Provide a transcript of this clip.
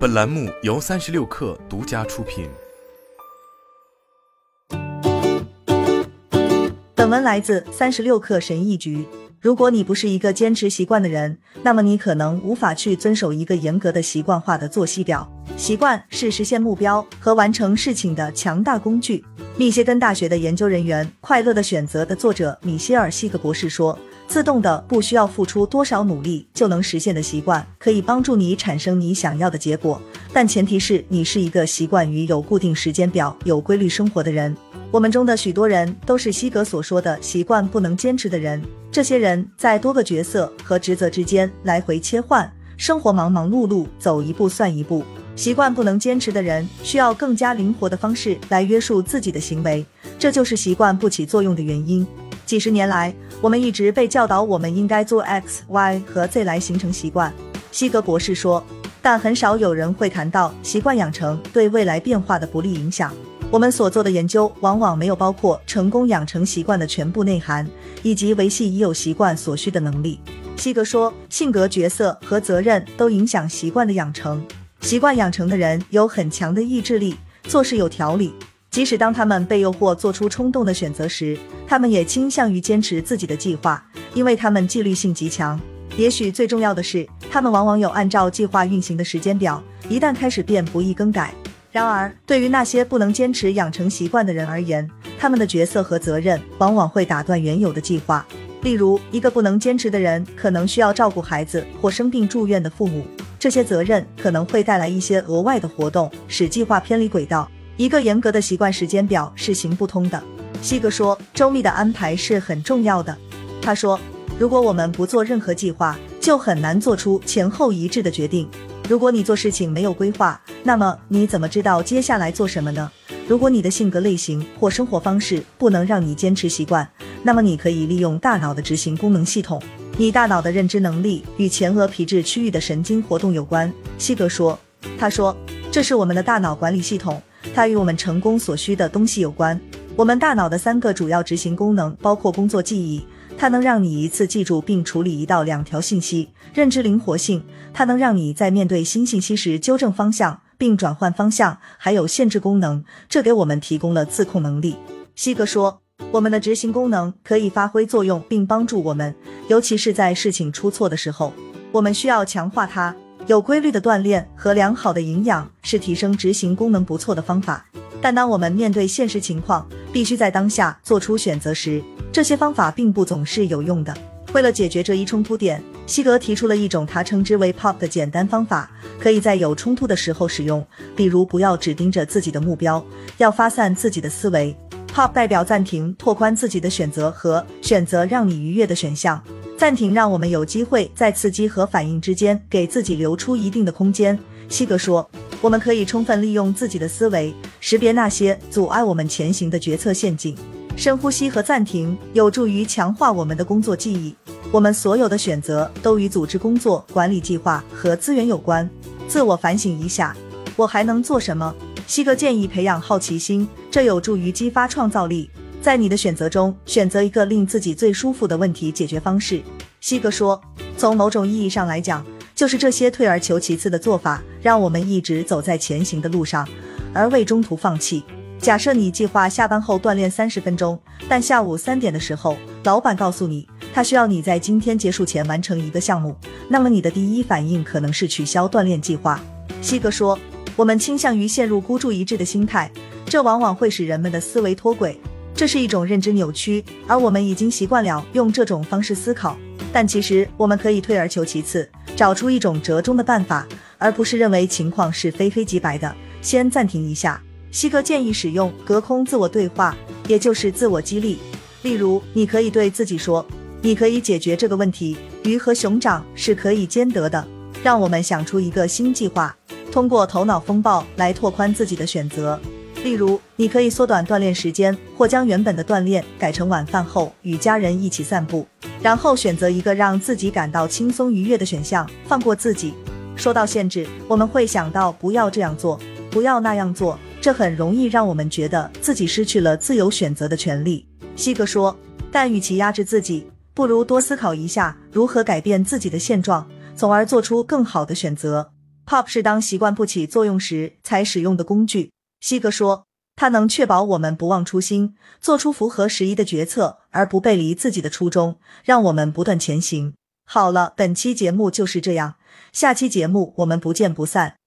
本栏目由三十六氪独家出品。本文来自三十六氪神译局。如果你不是一个坚持习惯的人，那么你可能无法去遵守一个严格的习惯化的作息表。习惯是实现目标和完成事情的强大工具。密歇根大学的研究人员《快乐的选择》的作者米歇尔·西格博士说：“自动的、不需要付出多少努力就能实现的习惯，可以帮助你产生你想要的结果，但前提是你是一个习惯于有固定时间表、有规律生活的人。”我们中的许多人都是西格所说的习惯不能坚持的人。这些人在多个角色和职责之间来回切换，生活忙忙碌碌，走一步算一步。习惯不能坚持的人需要更加灵活的方式来约束自己的行为，这就是习惯不起作用的原因。几十年来，我们一直被教导我们应该做 X、Y 和 Z 来形成习惯。西格博士说，但很少有人会谈到习惯养成对未来变化的不利影响。我们所做的研究往往没有包括成功养成习惯的全部内涵，以及维系已有习惯所需的能力。西格说，性格、角色和责任都影响习惯的养成。习惯养成的人有很强的意志力，做事有条理。即使当他们被诱惑做出冲动的选择时，他们也倾向于坚持自己的计划，因为他们纪律性极强。也许最重要的是，他们往往有按照计划运行的时间表，一旦开始便不易更改。然而，对于那些不能坚持养成习惯的人而言，他们的角色和责任往往会打断原有的计划。例如，一个不能坚持的人可能需要照顾孩子或生病住院的父母，这些责任可能会带来一些额外的活动，使计划偏离轨道。一个严格的习惯时间表是行不通的。西格说，周密的安排是很重要的。他说，如果我们不做任何计划，就很难做出前后一致的决定。如果你做事情没有规划，那么你怎么知道接下来做什么呢？如果你的性格类型或生活方式不能让你坚持习惯，那么你可以利用大脑的执行功能系统。你大脑的认知能力与前额皮质区域的神经活动有关。西格说：“他说这是我们的大脑管理系统，它与我们成功所需的东西有关。我们大脑的三个主要执行功能包括工作记忆。”它能让你一次记住并处理一到两条信息，认知灵活性；它能让你在面对新信息时纠正方向并转换方向，还有限制功能，这给我们提供了自控能力。西格说，我们的执行功能可以发挥作用并帮助我们，尤其是在事情出错的时候，我们需要强化它。有规律的锻炼和良好的营养是提升执行功能不错的方法，但当我们面对现实情况，必须在当下做出选择时。这些方法并不总是有用的。为了解决这一冲突点，西格提出了一种他称之为 “pop” 的简单方法，可以在有冲突的时候使用。比如，不要只盯着自己的目标，要发散自己的思维。pop 代表暂停，拓宽自己的选择和选择让你愉悦的选项。暂停让我们有机会在刺激和反应之间给自己留出一定的空间。西格说，我们可以充分利用自己的思维，识别那些阻碍我们前行的决策陷阱。深呼吸和暂停有助于强化我们的工作记忆。我们所有的选择都与组织工作、管理计划和资源有关。自我反省一下，我还能做什么？西格建议培养好奇心，这有助于激发创造力。在你的选择中，选择一个令自己最舒服的问题解决方式。西格说，从某种意义上来讲，就是这些退而求其次的做法，让我们一直走在前行的路上，而未中途放弃。假设你计划下班后锻炼三十分钟，但下午三点的时候，老板告诉你他需要你在今天结束前完成一个项目，那么你的第一反应可能是取消锻炼计划。西格说，我们倾向于陷入孤注一掷的心态，这往往会使人们的思维脱轨，这是一种认知扭曲，而我们已经习惯了用这种方式思考。但其实我们可以退而求其次，找出一种折中的办法，而不是认为情况是非黑即白的。先暂停一下。西格建议使用隔空自我对话，也就是自我激励。例如，你可以对自己说：“你可以解决这个问题，鱼和熊掌是可以兼得的。”让我们想出一个新计划，通过头脑风暴来拓宽自己的选择。例如，你可以缩短锻炼时间，或将原本的锻炼改成晚饭后与家人一起散步，然后选择一个让自己感到轻松愉悦的选项，放过自己。说到限制，我们会想到不要这样做，不要那样做。这很容易让我们觉得自己失去了自由选择的权利。西格说：“但与其压制自己，不如多思考一下如何改变自己的现状，从而做出更好的选择。” Pop 是当习惯不起作用时才使用的工具。西哥说，他能确保我们不忘初心，做出符合时宜的决策，而不背离自己的初衷，让我们不断前行。好了，本期节目就是这样，下期节目我们不见不散。